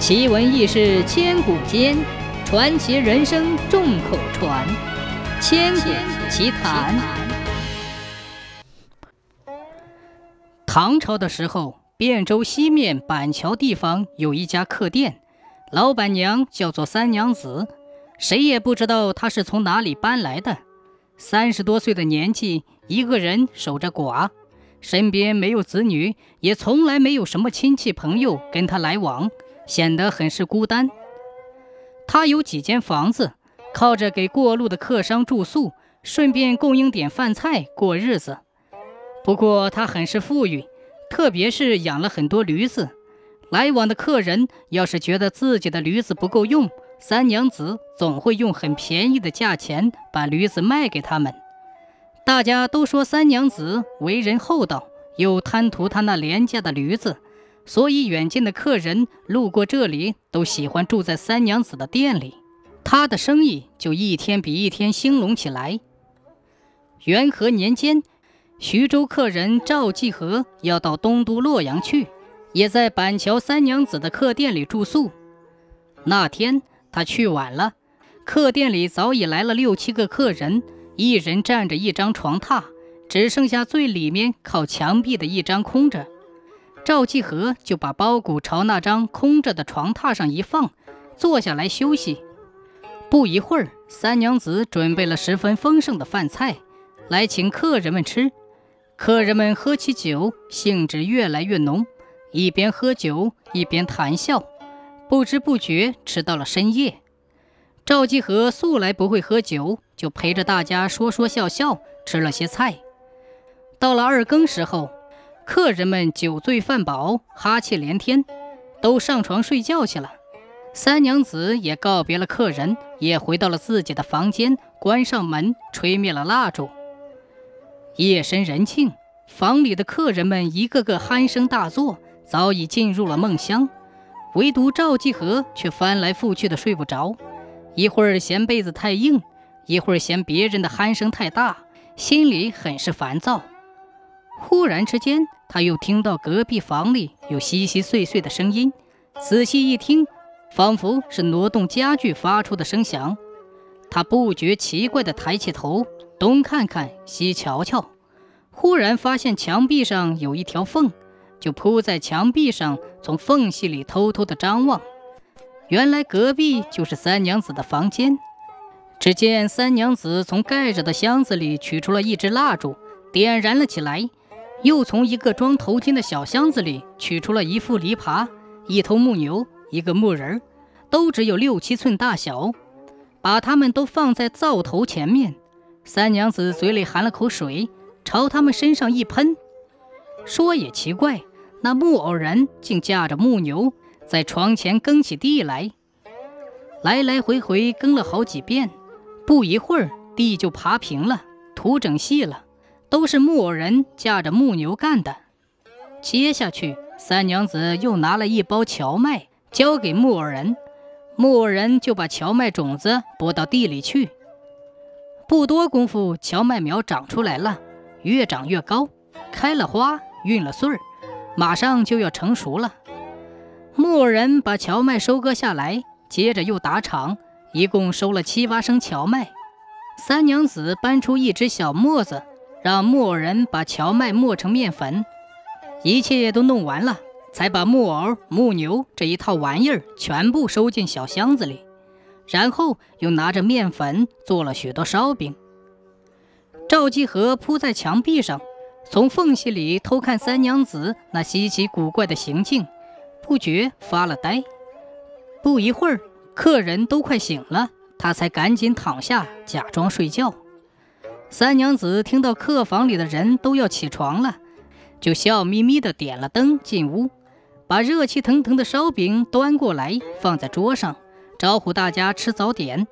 奇闻异事千古间，传奇人生众口传。千古奇谈。唐朝的时候，汴州西面板桥地方有一家客店，老板娘叫做三娘子，谁也不知道她是从哪里搬来的。三十多岁的年纪，一个人守着寡，身边没有子女，也从来没有什么亲戚朋友跟她来往。显得很是孤单。他有几间房子，靠着给过路的客商住宿，顺便供应点饭菜过日子。不过他很是富裕，特别是养了很多驴子。来往的客人要是觉得自己的驴子不够用，三娘子总会用很便宜的价钱把驴子卖给他们。大家都说三娘子为人厚道，又贪图他那廉价的驴子。所以，远近的客人路过这里，都喜欢住在三娘子的店里，她的生意就一天比一天兴隆起来。元和年间，徐州客人赵继和要到东都洛阳去，也在板桥三娘子的客店里住宿。那天他去晚了，客店里早已来了六七个客人，一人占着一张床榻，只剩下最里面靠墙壁的一张空着。赵继和就把包谷朝那张空着的床榻上一放，坐下来休息。不一会儿，三娘子准备了十分丰盛的饭菜，来请客人们吃。客人们喝起酒，兴致越来越浓，一边喝酒一边谈笑，不知不觉吃到了深夜。赵继和素来不会喝酒，就陪着大家说说笑笑，吃了些菜。到了二更时候。客人们酒醉饭饱，哈气连天，都上床睡觉去了。三娘子也告别了客人，也回到了自己的房间，关上门，吹灭了蜡烛。夜深人静，房里的客人们一个个鼾声大作，早已进入了梦乡。唯独赵继和却翻来覆去的睡不着，一会儿嫌被子太硬，一会儿嫌别人的鼾声太大，心里很是烦躁。忽然之间，他又听到隔壁房里有稀稀碎碎的声音，仔细一听，仿佛是挪动家具发出的声响。他不觉奇怪地抬起头，东看看，西瞧瞧，忽然发现墙壁上有一条缝，就扑在墙壁上，从缝隙里偷偷地张望。原来隔壁就是三娘子的房间。只见三娘子从盖着的箱子里取出了一支蜡烛，点燃了起来。又从一个装头巾的小箱子里取出了一副犁耙、一头木牛、一个木人儿，都只有六七寸大小，把它们都放在灶头前面。三娘子嘴里含了口水，朝他们身上一喷。说也奇怪，那木偶人竟驾着木牛在床前耕起地来，来来回回耕了好几遍，不一会儿地就爬平了，土整细了。都是木偶人驾着木牛干的。接下去，三娘子又拿了一包荞麦交给木偶人，木偶人就把荞麦种子播到地里去。不多功夫，荞麦苗长出来了，越长越高，开了花，运了穗儿，马上就要成熟了。木偶人把荞麦收割下来，接着又打场，一共收了七八升荞麦。三娘子搬出一只小磨子。让木偶人把荞麦磨成面粉，一切都弄完了，才把木偶、木牛这一套玩意儿全部收进小箱子里，然后又拿着面粉做了许多烧饼。赵继和铺在墙壁上，从缝隙里偷看三娘子那稀奇古怪的行径，不觉发了呆。不一会儿，客人都快醒了，他才赶紧躺下假装睡觉。三娘子听到客房里的人都要起床了，就笑眯眯地点了灯进屋，把热气腾腾的烧饼端过来放在桌上，招呼大家吃早点。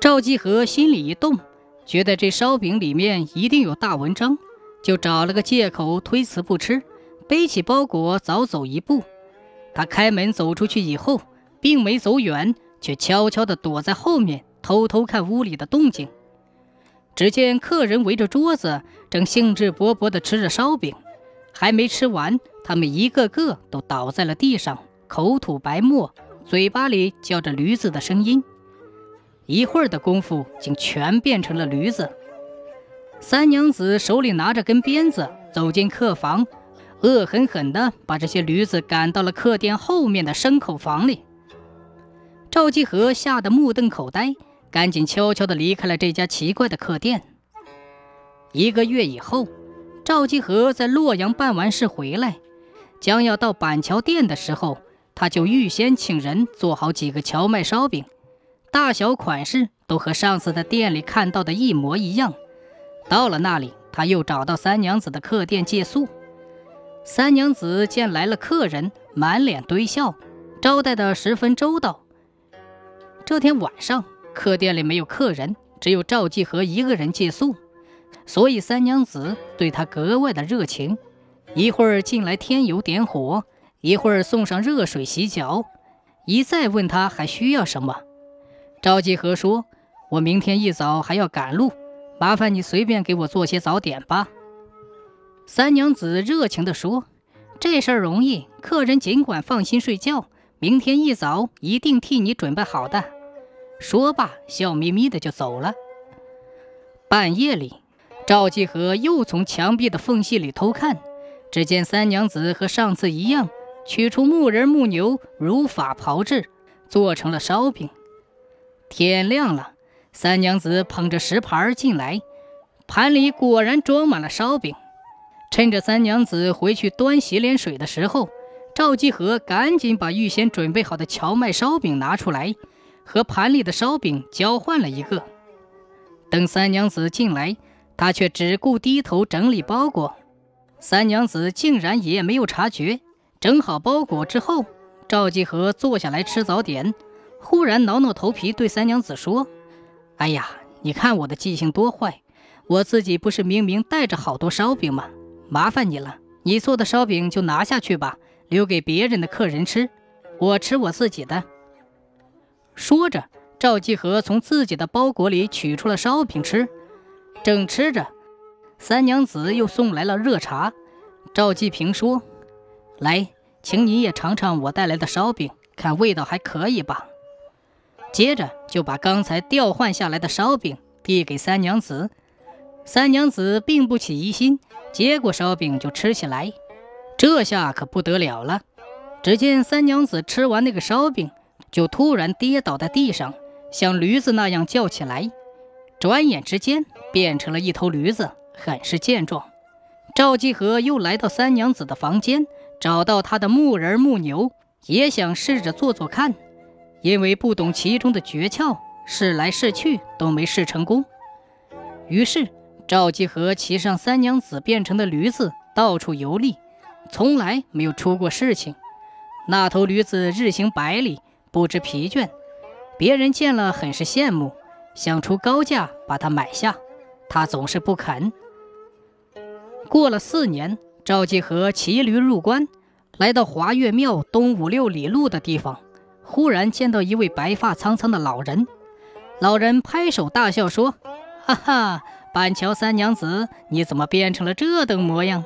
赵继和心里一动，觉得这烧饼里面一定有大文章，就找了个借口推辞不吃，背起包裹早走一步。他开门走出去以后，并没走远，却悄悄地躲在后面，偷偷看屋里的动静。只见客人围着桌子，正兴致勃勃地吃着烧饼，还没吃完，他们一个个都倒在了地上，口吐白沫，嘴巴里叫着驴子的声音。一会儿的功夫，竟全变成了驴子。三娘子手里拿着根鞭子，走进客房，恶狠狠地把这些驴子赶到了客店后面的牲口房里。赵继和吓得目瞪口呆，赶紧悄悄地离开了这家奇怪的客店。一个月以后，赵继和在洛阳办完事回来，将要到板桥店的时候，他就预先请人做好几个荞麦烧饼。大小款式都和上次在店里看到的一模一样。到了那里，他又找到三娘子的客店借宿。三娘子见来了客人，满脸堆笑，招待得十分周到。这天晚上，客店里没有客人，只有赵继和一个人借宿，所以三娘子对他格外的热情。一会儿进来添油点火，一会儿送上热水洗脚，一再问他还需要什么。赵继和说：“我明天一早还要赶路，麻烦你随便给我做些早点吧。”三娘子热情地说：“这事儿容易，客人尽管放心睡觉，明天一早一定替你准备好的。”说罢，笑眯眯的就走了。半夜里，赵继和又从墙壁的缝隙里偷看，只见三娘子和上次一样，取出木人木牛，如法炮制，做成了烧饼。天亮了，三娘子捧着石盘进来，盘里果然装满了烧饼。趁着三娘子回去端洗脸水的时候，赵继和赶紧把预先准备好的荞麦烧饼拿出来，和盘里的烧饼交换了一个。等三娘子进来，他却只顾低头整理包裹。三娘子竟然也没有察觉。整好包裹之后，赵继和坐下来吃早点。忽然挠挠头皮，对三娘子说：“哎呀，你看我的记性多坏！我自己不是明明带着好多烧饼吗？麻烦你了，你做的烧饼就拿下去吧，留给别人的客人吃，我吃我自己的。”说着，赵继和从自己的包裹里取出了烧饼吃。正吃着，三娘子又送来了热茶。赵继平说：“来，请你也尝尝我带来的烧饼，看味道还可以吧？”接着就把刚才调换下来的烧饼递给三娘子，三娘子并不起疑心，接过烧饼就吃起来。这下可不得了了，只见三娘子吃完那个烧饼，就突然跌倒在地上，像驴子那样叫起来，转眼之间变成了一头驴子，很是健壮。赵继和又来到三娘子的房间，找到她的木人木牛，也想试着做做看。因为不懂其中的诀窍，试来试去都没试成功。于是赵继和骑上三娘子变成的驴子，到处游历，从来没有出过事情。那头驴子日行百里，不知疲倦，别人见了很是羡慕，想出高价把它买下，他总是不肯。过了四年，赵继和骑驴入关，来到华岳庙东五六里路的地方。忽然见到一位白发苍苍的老人，老人拍手大笑说：“哈哈，板桥三娘子，你怎么变成了这等模样？”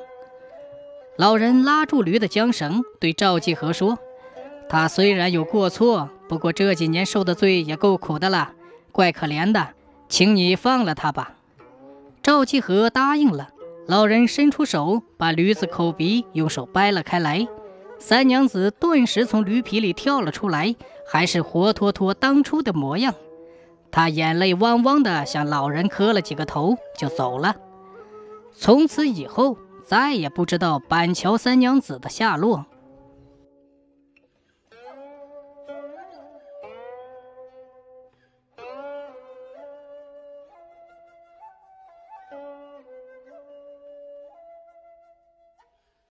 老人拉住驴的缰绳，对赵继和说：“他虽然有过错，不过这几年受的罪也够苦的了，怪可怜的，请你放了他吧。”赵继和答应了。老人伸出手，把驴子口鼻用手掰了开来。三娘子顿时从驴皮里跳了出来，还是活脱脱当初的模样。她眼泪汪汪的向老人磕了几个头，就走了。从此以后，再也不知道板桥三娘子的下落。